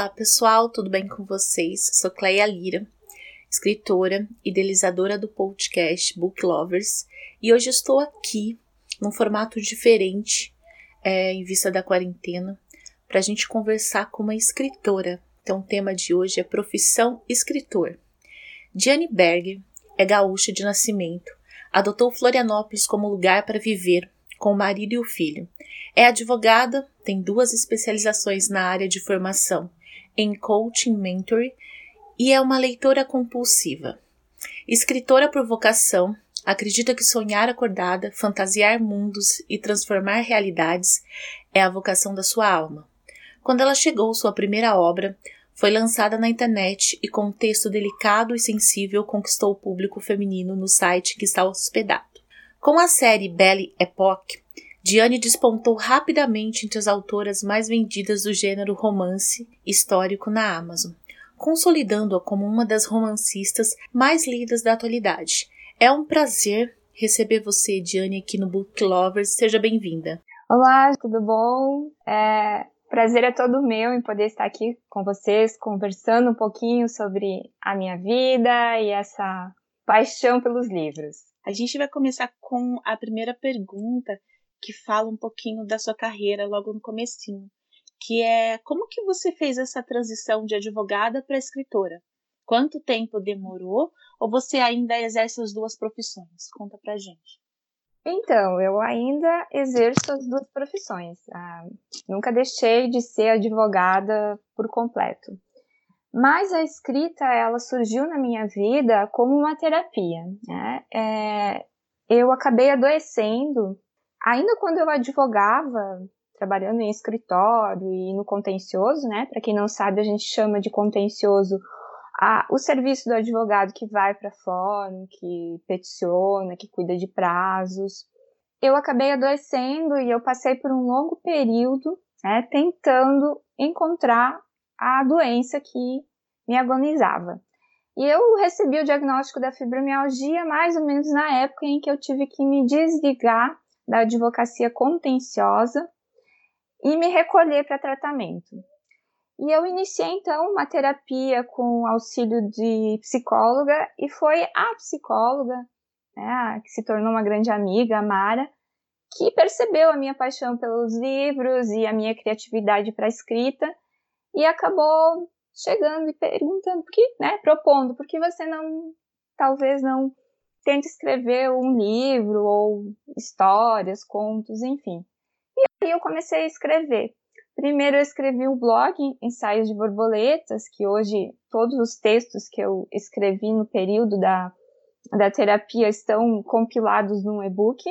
Olá pessoal, tudo bem com vocês? Sou Cleia Lira, escritora, idealizadora do podcast Book Lovers e hoje estou aqui num formato diferente é, em vista da quarentena para a gente conversar com uma escritora. Então, o tema de hoje é profissão escritor. Diane Berger é gaúcha de nascimento, adotou Florianópolis como lugar para viver com o marido e o filho. É advogada, tem duas especializações na área de formação em coaching mentoring e é uma leitora compulsiva. Escritora por vocação, acredita que sonhar acordada, fantasiar mundos e transformar realidades é a vocação da sua alma. Quando ela chegou, sua primeira obra foi lançada na internet e com um texto delicado e sensível conquistou o público feminino no site que está hospedado. Com a série Belle Époque, Diane despontou rapidamente entre as autoras mais vendidas do gênero romance histórico na Amazon, consolidando-a como uma das romancistas mais lidas da atualidade. É um prazer receber você, Diane, aqui no Book Lovers. Seja bem-vinda. Olá, tudo bom? É, prazer é todo meu em poder estar aqui com vocês, conversando um pouquinho sobre a minha vida e essa paixão pelos livros. A gente vai começar com a primeira pergunta, que fala um pouquinho da sua carreira logo no comecinho, que é como que você fez essa transição de advogada para escritora? Quanto tempo demorou? Ou você ainda exerce as duas profissões? Conta pra gente. Então, eu ainda exerço as duas profissões. Ah, nunca deixei de ser advogada por completo. Mas a escrita, ela surgiu na minha vida como uma terapia. Né? É, eu acabei adoecendo ainda quando eu advogava, trabalhando em escritório e no contencioso, né? Para quem não sabe, a gente chama de contencioso a, o serviço do advogado que vai para fórum, que peticiona, que cuida de prazos. Eu acabei adoecendo e eu passei por um longo período né, tentando encontrar a doença que me agonizava. E eu recebi o diagnóstico da fibromialgia mais ou menos na época em que eu tive que me desligar da advocacia contenciosa e me recolher para tratamento. E eu iniciei então uma terapia com auxílio de psicóloga e foi a psicóloga, né, que se tornou uma grande amiga, a Mara, que percebeu a minha paixão pelos livros e a minha criatividade para a escrita e acabou chegando e perguntando, por que, né, propondo, por que você não, talvez não tenta escrever um livro ou histórias, contos, enfim. E aí eu comecei a escrever. Primeiro eu escrevi o blog Ensaios de Borboletas, que hoje todos os textos que eu escrevi no período da, da terapia estão compilados num e-book.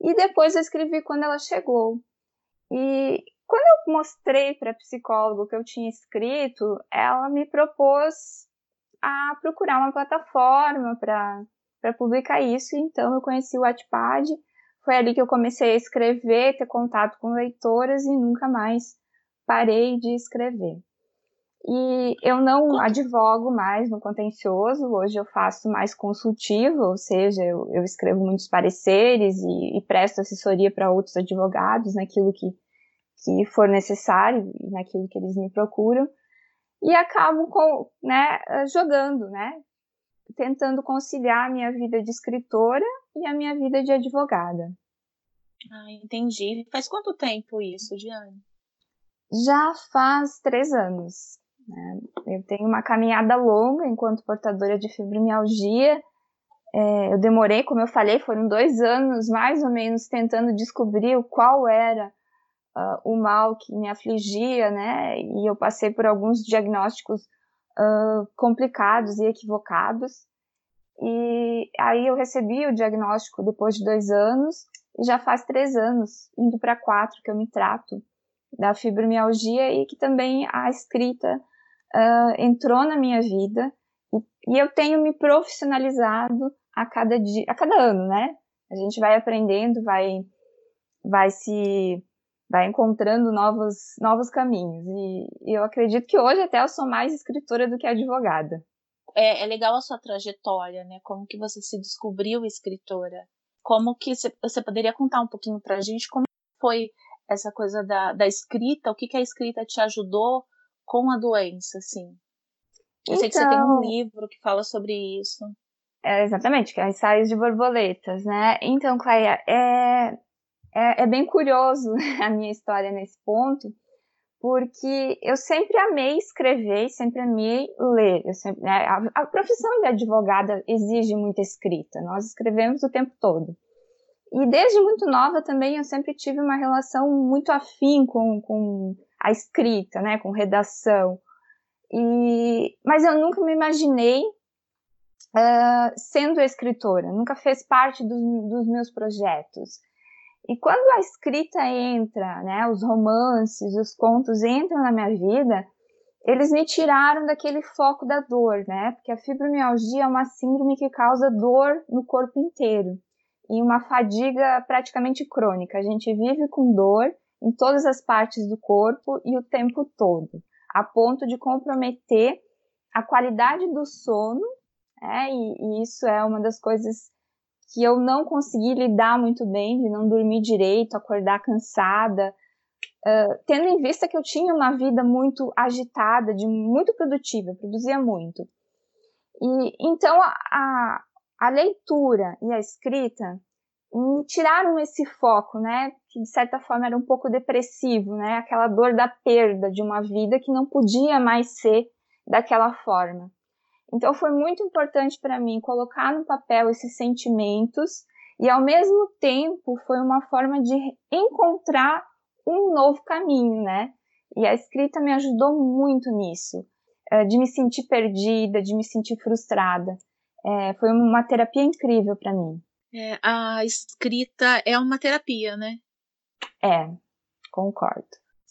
E depois eu escrevi quando ela chegou. E quando eu mostrei para a psicóloga que eu tinha escrito, ela me propôs a procurar uma plataforma para para publicar isso. Então eu conheci o Wattpad, foi ali que eu comecei a escrever, ter contato com leitoras e nunca mais parei de escrever. E eu não advogo mais no contencioso, hoje eu faço mais consultivo, ou seja, eu, eu escrevo muitos pareceres e, e presto assessoria para outros advogados naquilo que, que for necessário e naquilo que eles me procuram. E acabo com, né, jogando, né, tentando conciliar a minha vida de escritora e a minha vida de advogada. Ah, entendi. Faz quanto tempo isso, Diane? Já faz três anos. Né? Eu tenho uma caminhada longa enquanto portadora de fibromialgia. É, eu demorei, como eu falei, foram dois anos mais ou menos tentando descobrir qual era uh, o mal que me afligia, né? E eu passei por alguns diagnósticos complicados e equivocados. E aí eu recebi o diagnóstico depois de dois anos, e já faz três anos, indo para quatro, que eu me trato da fibromialgia e que também a escrita uh, entrou na minha vida e, e, eu tenho me profissionalizado a cada dia, a cada ano, né? A gente vai aprendendo, vai, vai se vai encontrando novos, novos caminhos. E, e eu acredito que hoje até eu sou mais escritora do que advogada. É, é, legal a sua trajetória, né? Como que você se descobriu escritora? Como que você, poderia contar um pouquinho pra gente como foi essa coisa da, da escrita? O que, que a escrita te ajudou com a doença, assim? Eu então, sei que você tem um então livro que fala sobre isso. É, exatamente, que é ensaios de borboletas, né? Então, Cleia, é, é, é bem curioso a minha história nesse ponto, porque eu sempre amei escrever, sempre amei ler. Sempre, né, a, a, profissão de advogada exige muita escrita, nós escrevemos o tempo todo. E desde muito nova também eu sempre tive uma relação muito afim com, com a escrita, né, com redação. E, mas eu nunca me imaginei uh, sendo escritora, nunca fez parte do, dos meus projetos. E quando a escrita entra, né, os romances, os contos entram na minha vida, eles me tiraram daquele foco da dor, né? Porque a fibromialgia é uma síndrome que causa dor no corpo inteiro e uma fadiga praticamente crônica. A gente vive com dor em todas as partes do corpo e o tempo todo, a ponto de comprometer a qualidade do sono, né? e, e isso é uma das coisas que eu não consegui lidar muito bem, de não dormir direito, acordar cansada, uh, tendo em vista que eu tinha uma vida muito agitada, de muito produtiva, produzia muito. E então a, a, leitura e a escrita me tiraram esse foco, né, que de certa forma era um pouco depressivo, né, aquela dor da perda de uma vida que não podia mais ser daquela forma. Então foi muito importante para mim colocar no papel esses sentimentos e ao mesmo tempo foi uma forma de encontrar um novo caminho, né? E a escrita me ajudou muito nisso, eh, de me sentir perdida, de me sentir frustrada. É, foi uma terapia incrível para mim. É, a escrita é uma terapia, né? É, concordo.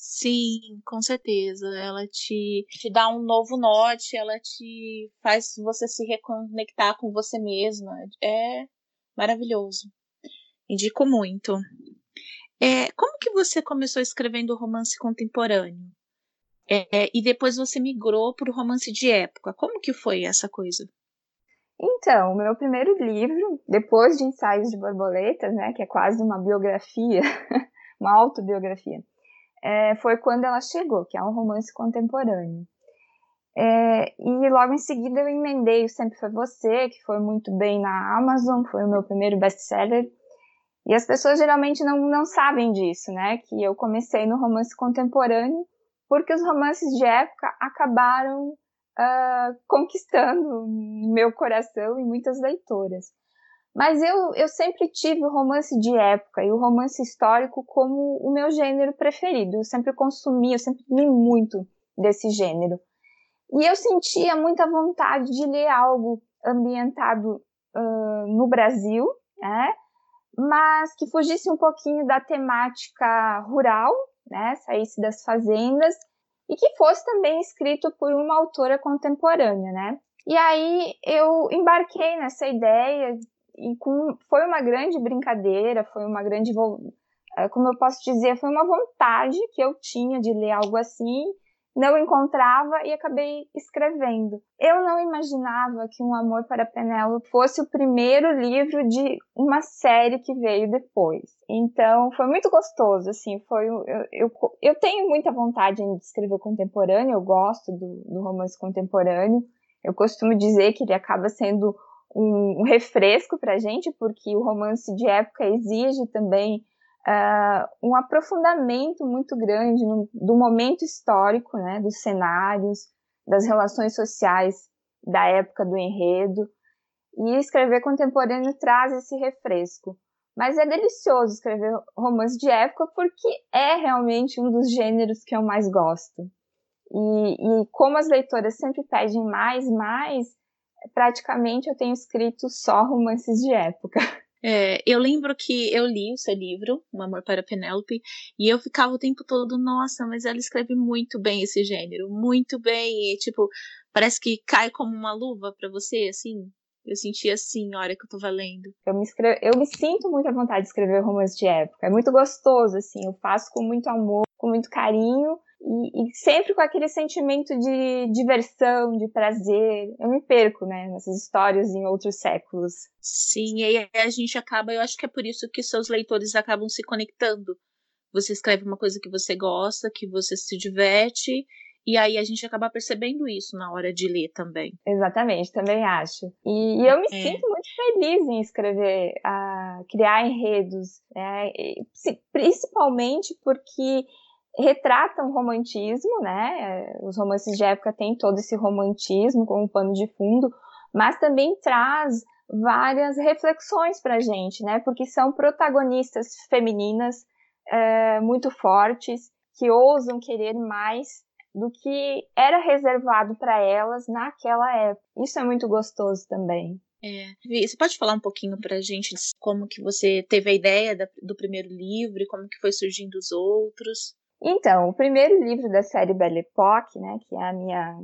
Sim, com certeza. Ela te, te dá um novo norte, ela te faz você se reconectar com você mesma. É maravilhoso. Indico muito. É, como que você começou escrevendo romance contemporâneo? É, e depois você migrou para o romance de época. Como que foi essa coisa? Então, o meu primeiro livro, depois de Ensaios de Borboletas, né, que é quase uma biografia, uma autobiografia, é, foi quando ela chegou, que é um romance contemporâneo. É, e logo em seguida eu emendei o Sempre Foi Você, que foi muito bem na Amazon, foi o meu primeiro best-seller. E as pessoas geralmente não, não sabem disso, né? Que eu comecei no romance contemporâneo, porque os romances de época acabaram uh, conquistando meu coração e muitas leitoras. Mas eu, eu sempre tive o romance de época e o romance histórico como o meu gênero preferido. Eu sempre consumi, eu sempre li muito desse gênero. E eu sentia muita vontade de ler algo ambientado uh, no Brasil, né? mas que fugisse um pouquinho da temática rural, né? saísse das fazendas e que fosse também escrito por uma autora contemporânea, né? E aí eu embarquei nessa ideia e com, foi uma grande brincadeira, foi uma grande, é, como eu posso dizer, foi uma vontade que eu tinha de ler algo assim, não encontrava e acabei escrevendo. Eu não imaginava que Um Amor para Penélope fosse o primeiro livro de uma série que veio depois. Então, foi muito gostoso, assim, foi eu, eu, eu tenho muita vontade de escrever contemporâneo, eu gosto do, do romance contemporâneo. Eu costumo dizer que ele acaba sendo um, um refresco para a gente, porque o romance de época exige também uh, um aprofundamento muito grande no, do momento histórico, né, dos cenários, das relações sociais da época do enredo. E escrever contemporâneo traz esse refresco. Mas é delicioso escrever romance de época porque é realmente um dos gêneros que eu mais gosto. E, e como as leitoras sempre pedem mais, mais, praticamente eu tenho escrito só romances de época. É, eu lembro que eu li o seu livro, Um Amor para Penélope, e eu ficava o tempo todo, nossa, mas ela escreve muito bem esse gênero, muito bem, e tipo, parece que cai como uma luva para você, assim. Eu senti assim na hora que eu tô valendo. Eu me, escrevo, eu me sinto muito à vontade de escrever romance de época. É muito gostoso, assim. Eu faço com muito amor, com muito carinho e, e, sempre com aquele sentimento de diversão, de prazer. Eu me perco, né, nessas histórias em outros séculos. Sim, e aí a gente acaba, eu acho que é por isso que seus leitores acabam se conectando. Você escreve uma coisa que você gosta, que você se diverte, e aí a gente acaba percebendo isso na hora de ler também. Exatamente, também acho. E, e eu me é. sinto muito feliz em escrever, a criar enredos, né? principalmente porque retratam romantismo, né? Os romances de época têm todo esse romantismo como pano de fundo, mas também traz várias reflexões para a gente, né? Porque são protagonistas femininas é, muito fortes que ousam querer mais do que era reservado para elas naquela época. Isso é muito gostoso também. É. Você pode falar um pouquinho para a gente como que você teve a ideia do primeiro livro e como que foi surgindo os outros? Então, o primeiro livro da série Belle Époque, né, que é a minha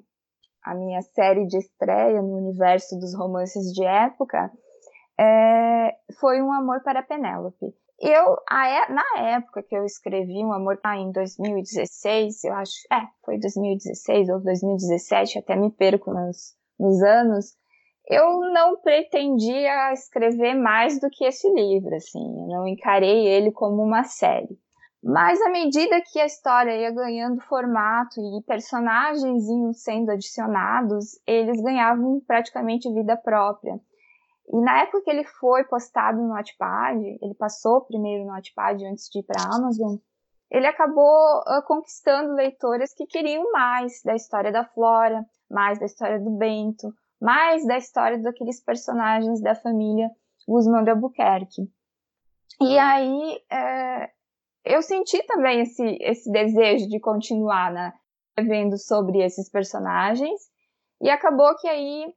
a minha série de estreia no universo dos romances de época, é, foi Um Amor para Penélope. Eu, a, na época que eu escrevi Um Amor ah, em 2016, eu acho, é, foi 2016 ou 2017, até me perco nos, nos anos, eu não pretendia escrever mais do que esse livro, assim, eu não encarei ele como uma série. Mas à medida que a história ia ganhando formato e personagens iam sendo adicionados, eles ganhavam praticamente vida própria. E na época que ele foi postado no Notepad, ele passou primeiro no Notepad antes de ir para a Amazon, ele acabou uh, conquistando leitores que queriam mais da história da Flora, mais da história do Bento, mais da história daqueles personagens da família Guzmán de Albuquerque. E aí, é, eu senti também esse, esse desejo de continuar né, vendo sobre esses personagens. E acabou que aí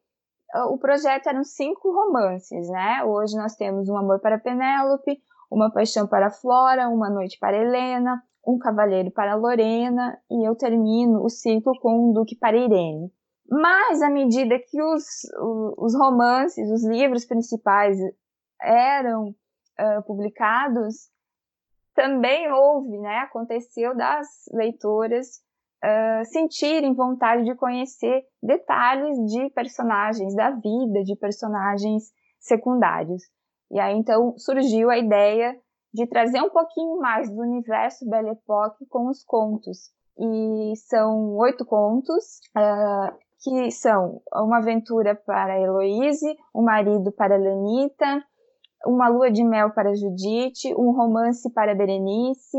o projeto eram cinco romances, né? Hoje nós temos Um Amor para Penélope, Uma Paixão para Flora, Uma Noite para Helena, Um Cavaleiro para Lorena e eu termino o ciclo com Um Duque para Irene. Mas à medida que os, os romances, os livros principais eram uh, publicados, também houve, né, aconteceu das leitoras uh, sentirem vontade de conhecer detalhes de personagens da vida, de personagens secundários. E aí então surgiu a ideia de trazer um pouquinho mais do universo Belle Époque com os contos. E são oito contos, uh, que são uma aventura para Heloise, um marido para Lenita, uma lua de mel para Judite, um romance para Berenice.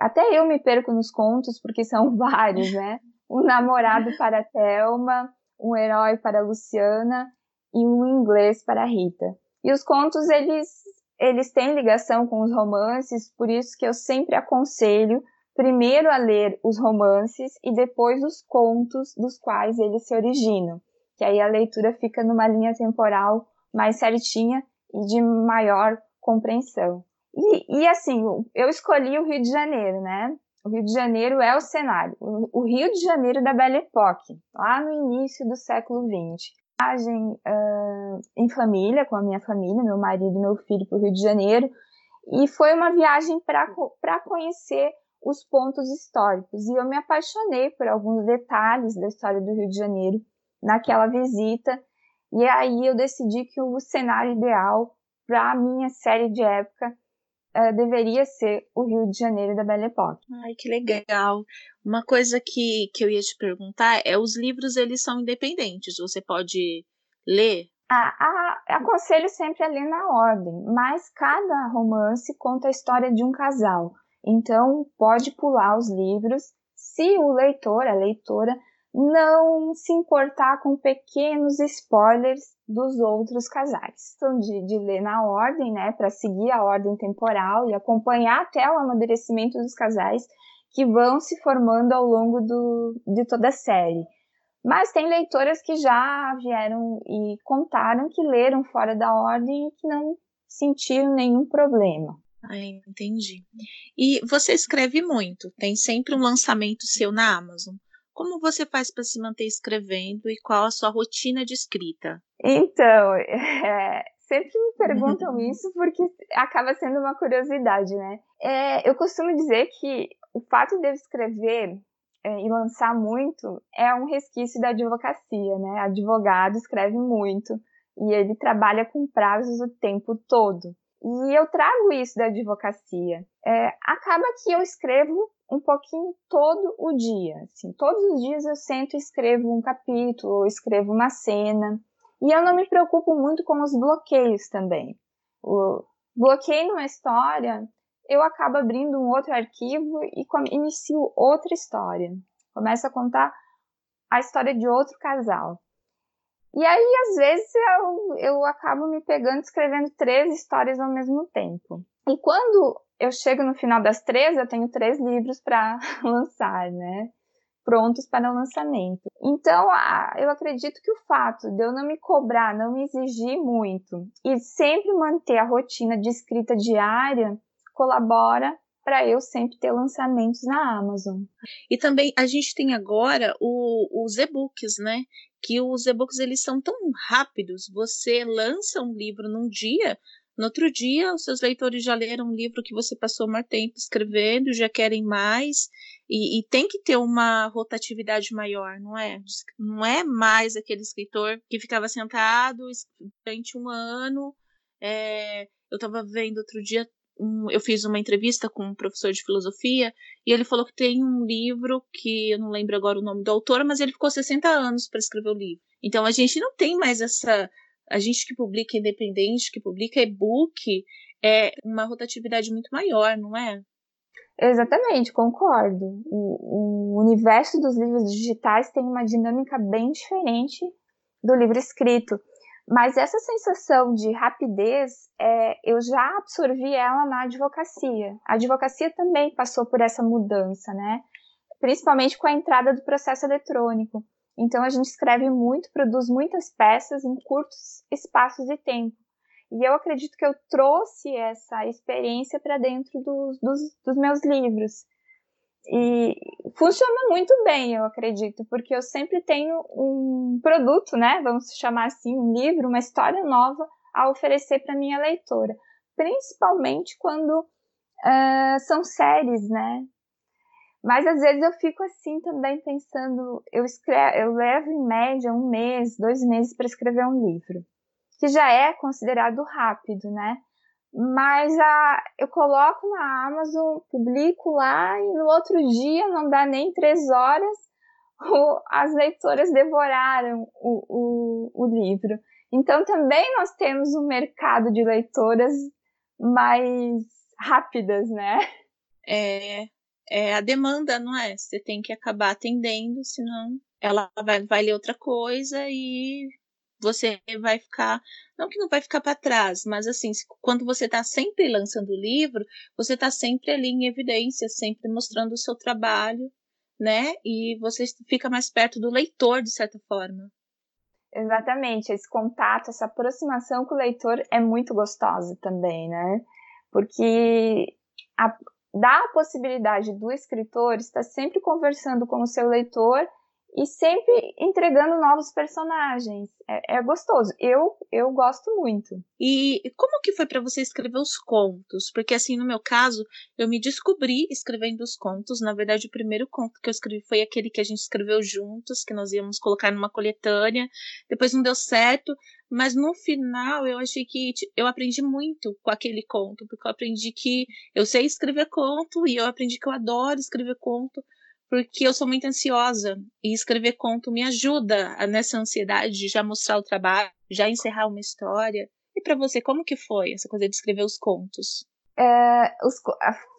Até eu me perco nos contos, porque são vários, né? Um namorado para Thelma, um herói para Luciana e um inglês para Rita. E os contos, eles, eles têm ligação com os romances, por isso que eu sempre aconselho primeiro a ler os romances e depois os contos dos quais eles se originam, que aí a leitura fica numa linha temporal mais certinha e de maior compreensão. E, e assim, eu escolhi o Rio de Janeiro, né? O Rio de Janeiro é o cenário. O, Rio de Janeiro da Belle Époque, lá no início do século XX. Viagem uh, em família, com a minha família, meu marido e meu filho para o Rio de Janeiro. E foi uma viagem para conhecer os pontos históricos. E eu me apaixonei por alguns detalhes da história do Rio de Janeiro naquela visita e aí eu decidi que o cenário ideal para a minha série de época uh, deveria ser o Rio de Janeiro da Belle Époque. Ai, que legal. Uma coisa que, que eu ia te perguntar é, os livros, eles são independentes, você pode ler? Ah, a, aconselho sempre a ler na ordem, mas cada romance conta a história de um casal. Então, pode pular os livros se o leitor, a leitora, não se importar com pequenos spoilers dos outros casais. Então, de, de ler na ordem, né, para seguir a ordem temporal e acompanhar até o amadurecimento dos casais que vão se formando ao longo do, de toda a série. Mas tem leitoras que já vieram e contaram que leram fora da ordem e que não sentiram nenhum problema. Ah, entendi. E você escreve muito, tem sempre um lançamento seu na Amazon. Como você faz para se manter escrevendo e qual a sua rotina de escrita? Então, é, sempre me perguntam isso porque acaba sendo uma curiosidade, né? É, eu costumo dizer que o fato de eu escrever é, e lançar muito é um resquício da advocacia, né? Advogado escreve muito e ele trabalha com prazos o tempo todo. E eu trago isso da advocacia. É, acaba que eu escrevo um pouquinho todo o dia. Assim, todos os dias eu sento e escrevo um capítulo, ou escrevo uma cena. E eu não me preocupo muito com os bloqueios também. O bloqueio numa história, eu acabo abrindo um outro arquivo e inicio outra história. Começo a contar a história de outro casal. E aí, às vezes, eu, eu acabo me pegando escrevendo três histórias ao mesmo tempo. E quando eu chego no final das três, eu tenho três livros para lançar, né? Prontos para o lançamento. Então, eu acredito que o fato de eu não me cobrar, não me exigir muito e sempre manter a rotina de escrita diária colabora para eu sempre ter lançamentos na Amazon. E também a gente tem agora o, os e-books, né? Que os e-books eles são tão rápidos. Você lança um livro num dia, no outro dia os seus leitores já leram um livro que você passou mais tempo escrevendo, já querem mais. E, e tem que ter uma rotatividade maior, não é? Não é mais aquele escritor que ficava sentado durante um ano. É, eu estava vendo outro dia um, eu fiz uma entrevista com um professor de filosofia e ele falou que tem um livro que eu não lembro agora o nome do autor, mas ele ficou 60 anos para escrever o livro. Então a gente não tem mais essa. A gente que publica independente, que publica e-book, é uma rotatividade muito maior, não é? Exatamente, concordo. O, o universo dos livros digitais tem uma dinâmica bem diferente do livro escrito. Mas essa sensação de rapidez, é, eu já absorvi ela na advocacia. A advocacia também passou por essa mudança, né? Principalmente com a entrada do processo eletrônico. Então a gente escreve muito, produz muitas peças em curtos espaços de tempo. E eu acredito que eu trouxe essa experiência para dentro dos, dos, dos meus livros. E funciona muito bem, eu acredito, porque eu sempre tenho um produto, né? Vamos chamar assim, um livro, uma história nova a oferecer para minha leitora. Principalmente quando uh, são séries, né? Mas às vezes eu fico assim também pensando, eu, escrevo, eu levo em média um mês, dois meses para escrever um livro, que já é considerado rápido, né? mas a, eu coloco na Amazon, publico lá e no outro dia, não dá nem três horas, o, as leitoras devoraram o, o, o livro. Então também nós temos um mercado de leitoras mais rápidas, né? É, é a demanda, não é? Você tem que acabar atendendo, senão ela vai, vai ler outra coisa e você vai ficar, não que não vai ficar para trás, mas assim, quando você está sempre lançando o livro, você está sempre ali em evidência, sempre mostrando o seu trabalho, né? E você fica mais perto do leitor, de certa forma. Exatamente, esse contato, essa aproximação com o leitor é muito gostosa também, né? Porque a, dá a possibilidade do escritor estar sempre conversando com o seu leitor e sempre entregando novos personagens. É, é, gostoso. Eu eu gosto muito. E como que foi para você escrever os contos? Porque assim, no meu caso, eu me descobri escrevendo os contos. Na verdade, o primeiro conto que eu escrevi foi aquele que a gente escreveu juntos, que nós íamos colocar numa coletânea. Depois não deu certo, mas no final eu achei que eu aprendi muito com aquele conto, porque eu aprendi que eu sei escrever conto e eu aprendi que eu adoro escrever conto porque eu sou muito ansiosa e escrever conto me ajuda nessa ansiedade de já mostrar o trabalho, já encerrar uma história. E para você, como que foi essa coisa de escrever os contos? É, os,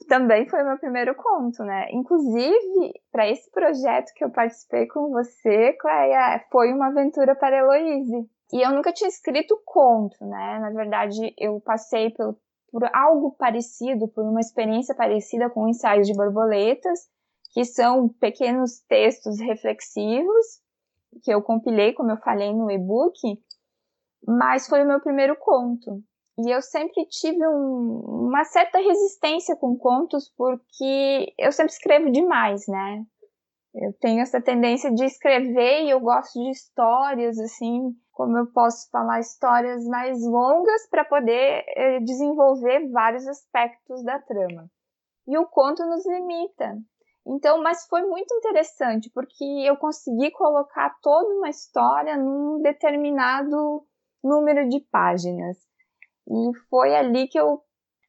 também foi meu primeiro conto, né? Inclusive, para esse projeto que eu participei com você, Cleia, foi uma aventura para Heloíse. E eu nunca tinha escrito conto, né? Na verdade, eu passei por, por algo parecido, por uma experiência parecida com ensaios de borboletas, que são pequenos textos reflexivos, que eu compilei, como eu falei no e-book, mas foi o meu primeiro conto. E eu sempre tive um, uma certa resistência com contos, porque eu sempre escrevo demais, né? Eu tenho essa tendência de escrever e eu gosto de histórias, assim, como eu posso falar, histórias mais longas para poder eh, desenvolver vários aspectos da trama. E o conto nos limita. Então, mas foi muito interessante, porque eu consegui colocar toda uma história num determinado número de páginas. E foi ali que eu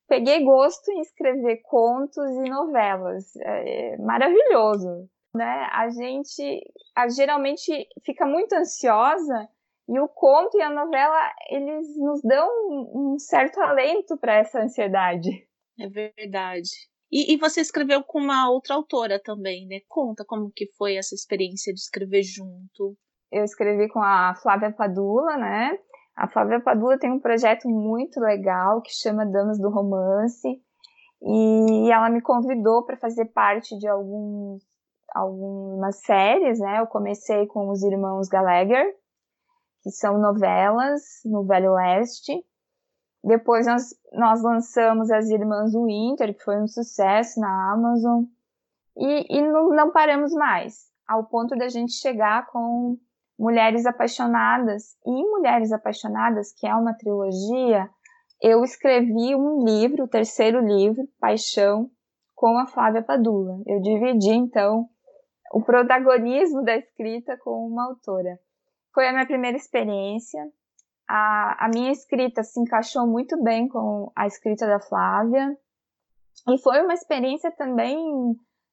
peguei gosto em escrever contos e novelas. É maravilhoso, né? A gente a, geralmente fica muito ansiosa e o conto e a novela eles nos dão um certo alento para essa ansiedade. É verdade. E, e, você escreveu com uma outra autora também, né? Conta como que foi essa experiência de escrever junto. Eu escrevi com a Flávia Padula, né? A Flávia Padula tem um projeto muito legal que chama Damas do Romance e ela me convidou para fazer parte de alguns, algumas séries, né? Eu comecei com os irmãos Gallagher, que são novelas no Velho Oeste. Depois nós, nós lançamos As Irmãs Winter, que foi um sucesso na Amazon. E, e não, não paramos mais, ao ponto da gente chegar com Mulheres Apaixonadas. E Mulheres Apaixonadas, que é uma trilogia, eu escrevi um livro, o terceiro livro, Paixão, com a Flávia Padula. Eu dividi, então, o protagonismo da escrita com uma autora. Foi a minha primeira experiência, a, a minha escrita se encaixou muito bem com a escrita da Flávia. E foi uma experiência também,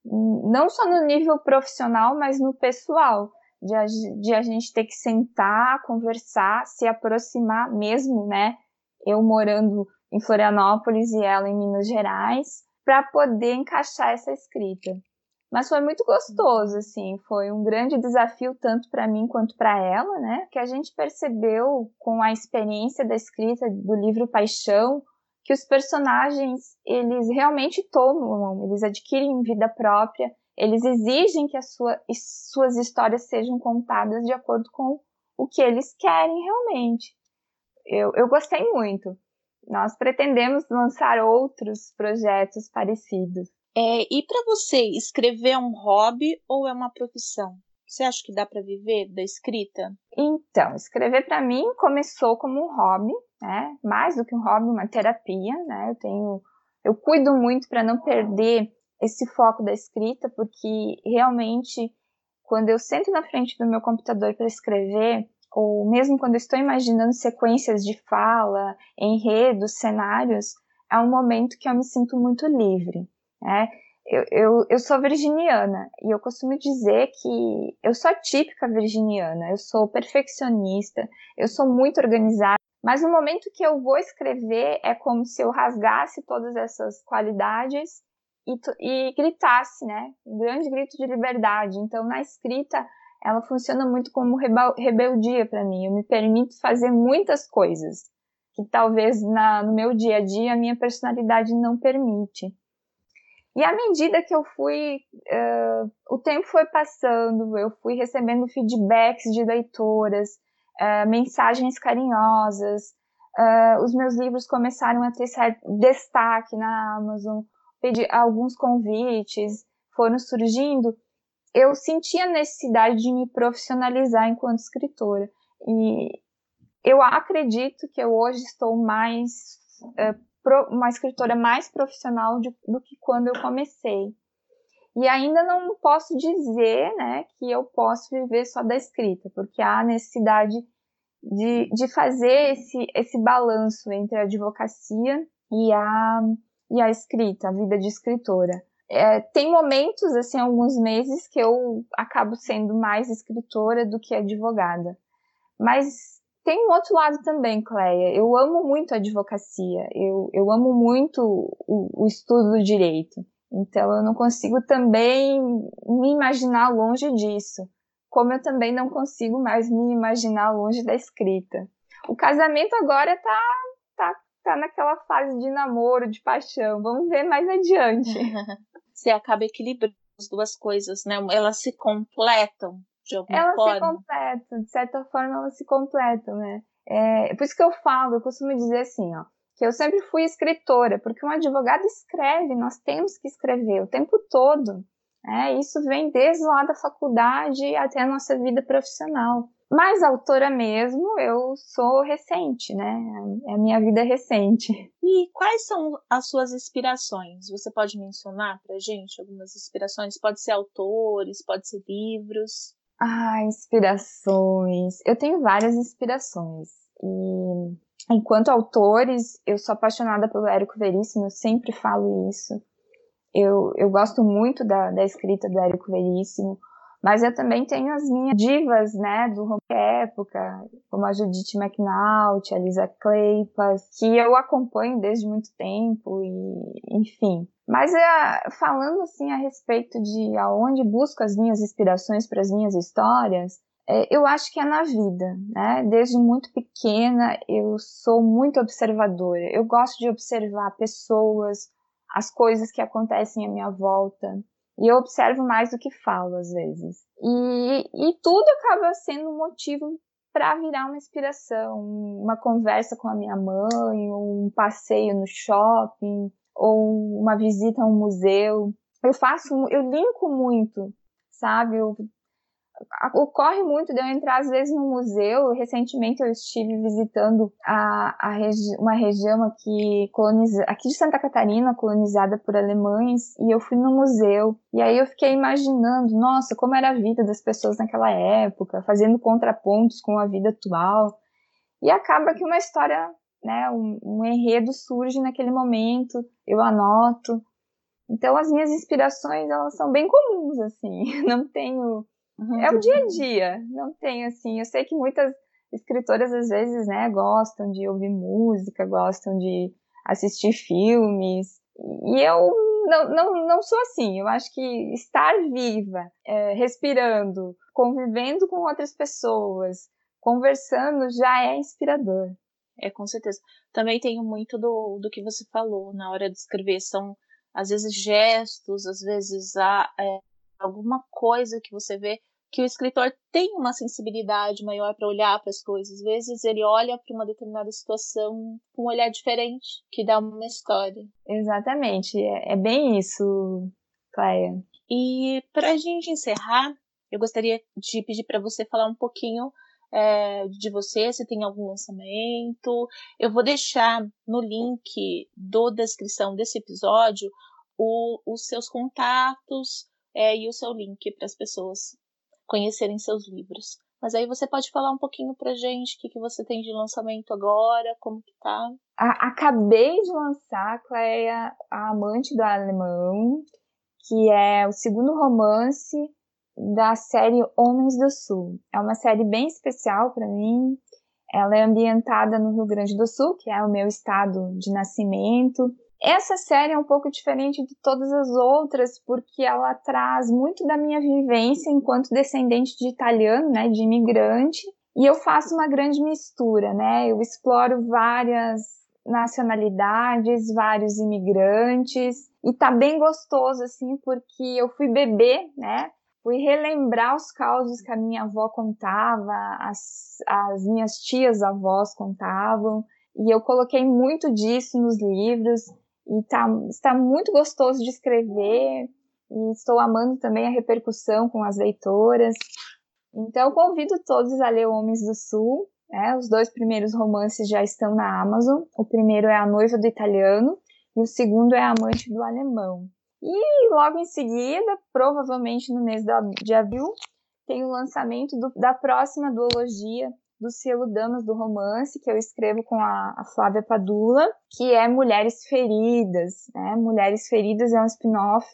não só no nível profissional, mas no pessoal, de a, de a gente ter que sentar, conversar, se aproximar mesmo, né? Eu morando em Florianópolis e ela em Minas Gerais, para poder encaixar essa escrita. Mas foi muito gostoso, assim, foi um grande desafio tanto para mim quanto para ela, né? Que a gente percebeu com a experiência da escrita do livro Paixão que os personagens, eles realmente tomam, eles adquirem vida própria, eles exigem que as sua, suas histórias sejam contadas de acordo com o que eles querem realmente. Eu, eu gostei muito. Nós pretendemos lançar outros projetos parecidos. É, e para você, escrever é um hobby ou é uma profissão? Você acha que dá para viver da escrita? Então, escrever para mim começou como um hobby, né? Mais do que um hobby, uma terapia, né? Eu tenho, eu cuido muito para não perder esse foco da escrita, porque realmente quando eu sento na frente do meu computador para escrever, ou mesmo quando estou imaginando sequências de fala, enredos, cenários, é um momento que eu me sinto muito livre. Né? Eu, eu, eu sou virginiana e eu costumo dizer que eu sou a típica virginiana, eu sou perfeccionista, eu sou muito organizada, mas no momento que eu vou escrever é como se eu rasgasse todas essas qualidades e, e gritasse, né? Um grande grito de liberdade. Então, na escrita, ela funciona muito como rebeldia para mim. Eu me permito fazer muitas coisas que talvez na, no meu dia a dia a minha personalidade não permite. E à medida que eu fui, uh, o tempo foi passando, eu fui recebendo feedbacks de leitoras, uh, mensagens carinhosas, uh, os meus livros começaram a ter destaque na Amazon, pedi alguns convites foram surgindo, eu senti a necessidade de me profissionalizar enquanto escritora. E eu acredito que eu hoje estou mais uma escritora mais profissional de, do que quando eu comecei. E ainda não posso dizer né, que eu posso viver só da escrita, porque há necessidade de, de fazer esse, esse balanço entre a advocacia e a, e a escrita, a vida de escritora. É, tem momentos, assim, alguns meses que eu acabo sendo mais escritora do que advogada. Mas tem um outro lado também, Cleia. Eu amo muito a advocacia. Eu, eu amo muito o, o estudo do direito. Então, eu não consigo também me imaginar longe disso. Como eu também não consigo mais me imaginar longe da escrita. O casamento agora tá, tá, tá naquela fase de namoro, de paixão. Vamos ver mais adiante. Você acaba equilibrando as duas coisas, né? Elas se completam de alguma elas forma. Elas se completam, de certa forma elas se completam, né? É, por isso que eu falo, eu costumo dizer assim, ó, que eu sempre fui escritora, porque um advogado escreve, nós temos que escrever o tempo todo. É, isso vem desde lá da faculdade até a nossa vida profissional. Mas autora mesmo, eu sou recente, né? É a minha vida recente. E quais são as suas inspirações? Você pode mencionar pra gente algumas inspirações? Pode ser autores, pode ser livros. Ah, inspirações. Eu tenho várias inspirações. E enquanto autores, eu sou apaixonada pelo Érico Veríssimo, eu sempre falo isso. Eu, eu gosto muito da, da escrita do Érico Veríssimo, mas eu também tenho as minhas divas, né, do romance época, como a Judith McNaught, a Lisa Kleypas, que eu acompanho desde muito tempo e, enfim. Mas é, falando assim a respeito de aonde busco as minhas inspirações para as minhas histórias, é, eu acho que é na vida, né? Desde muito pequena eu sou muito observadora. Eu gosto de observar pessoas, as coisas que acontecem à minha volta. E eu observo mais do que falo, às vezes. E, e tudo acaba sendo um motivo para virar uma inspiração. Uma conversa com a minha mãe, ou um passeio no shopping, ou uma visita a um museu. Eu faço, eu linko muito, sabe? Eu ocorre muito de eu entrar às vezes no museu. Recentemente eu estive visitando a, a regi uma região aqui coloniza aqui de Santa Catarina, colonizada por alemães, e eu fui no museu. E aí eu fiquei imaginando, nossa, como era a vida das pessoas naquela época, fazendo contrapontos com a vida atual. E acaba que uma história, né, um, um enredo surge naquele momento, eu anoto. Então as minhas inspirações, elas são bem comuns assim. Não tenho Uhum. É o dia a dia, não tem assim. Eu sei que muitas escritoras às vezes, né, gostam de ouvir música, gostam de assistir filmes, e eu não, não, não sou assim. Eu acho que estar viva, é, respirando, convivendo com outras pessoas, conversando já é inspirador. É, com certeza. Também tenho muito do, do que você falou na hora de escrever. São, às vezes, gestos, às vezes, há, é, alguma coisa que você vê que o escritor tem uma sensibilidade maior para olhar para as coisas. Às vezes ele olha para uma determinada situação com um olhar diferente, que dá uma história. Exatamente, é, é bem isso, Cleia. E para a gente encerrar, eu gostaria de pedir para você falar um pouquinho é, de você, se tem algum lançamento. Eu vou deixar no link do descrição desse episódio o, os seus contatos é, e o seu link para as pessoas conhecerem seus livros. Mas aí você pode falar um pouquinho pra gente o que, que você tem de lançamento agora, como que tá? acabei de lançar, Cleia, A Amante do Alemão, que é o segundo romance da série Homens do Sul. É uma série bem especial para mim. Ela é ambientada no Rio Grande do Sul, que é o meu estado de nascimento. Essa série é um pouco diferente de todas as outras, porque ela traz muito da minha vivência enquanto descendente de italiano, né, de imigrante, e eu faço uma grande mistura, né? Eu exploro várias nacionalidades, vários imigrantes, e tá bem gostoso assim, porque eu fui bebê, né? Fui relembrar os causos que a minha avó contava, as, as minhas tias avós contavam, e eu coloquei muito disso nos livros. E tá, está muito gostoso de escrever e estou amando também a repercussão com as leitoras. Então, convido todos a ler Homens do Sul. Né? Os dois primeiros romances já estão na Amazon. O primeiro é A Noiva do Italiano e o segundo é A Amante do Alemão. E logo em seguida, provavelmente no mês de abril, tem o lançamento do, da próxima duologia do selo Damas do Romance, que eu escrevo com a, a Flávia Padula, que é Mulheres Feridas. Né? Mulheres Feridas é um spin-off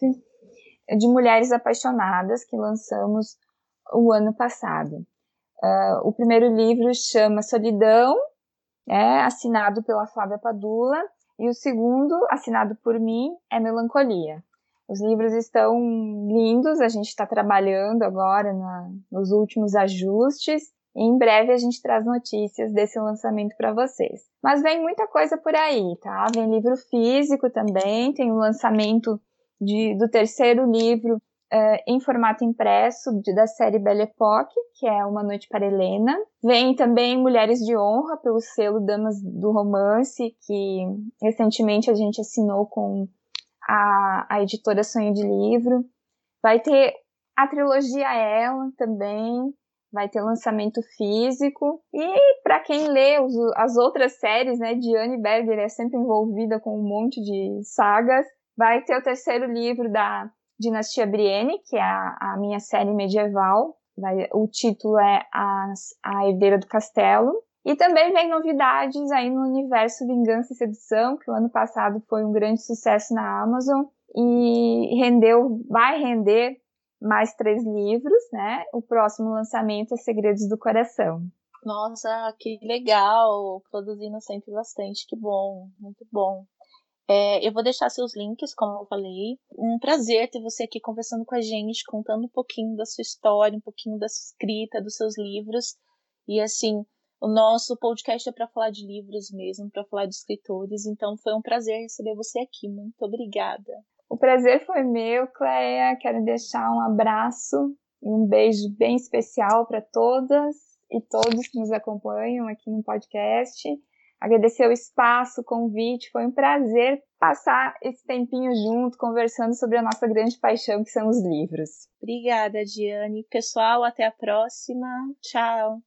de Mulheres Apaixonadas que lançamos o ano passado. Uh, o primeiro livro chama Solidão, é assinado pela Flávia Padula, e o segundo, assinado por mim, é Melancolia. Os livros estão lindos, a gente está trabalhando agora na, nos últimos ajustes em breve a gente traz notícias desse lançamento para vocês. Mas vem muita coisa por aí, tá? Vem livro físico também, tem o lançamento de, do terceiro livro uh, em formato impresso de, da série Belle Époque, que é Uma Noite para Helena. Vem também Mulheres de Honra, pelo selo Damas do Romance, que recentemente a gente assinou com a, a editora Sonho de Livro. Vai ter a trilogia Ela também, vai ter lançamento físico. E para quem lê os, as outras séries, né, Diane Berger é sempre envolvida com um monte de sagas. Vai ter o terceiro livro da Dinastia Brienne, que é a, a minha série medieval. Vai, o título é a, a Herdeira do Castelo. E também vem novidades aí no universo Vingança e Sedução, que o ano passado foi um grande sucesso na Amazon e rendeu, vai render mais três livros, né? O próximo lançamento é Segredos do Coração. Nossa, que legal! Produzindo sempre bastante, que bom, muito bom. É, eu vou deixar seus links, como eu falei. Um prazer ter você aqui conversando com a gente, contando um pouquinho da sua história, um pouquinho da sua escrita, dos seus livros. E assim, o nosso podcast é para falar de livros mesmo, para falar de escritores. Então foi um prazer receber você aqui. Muito obrigada. O prazer foi meu, Cleia. Quero deixar um abraço e um beijo bem especial para todas e todos que nos acompanham aqui no podcast. Agradecer o espaço, o convite. Foi um prazer passar esse tempinho junto, conversando sobre a nossa grande paixão, que são os livros. Obrigada, Diane. Pessoal, até a próxima. Tchau.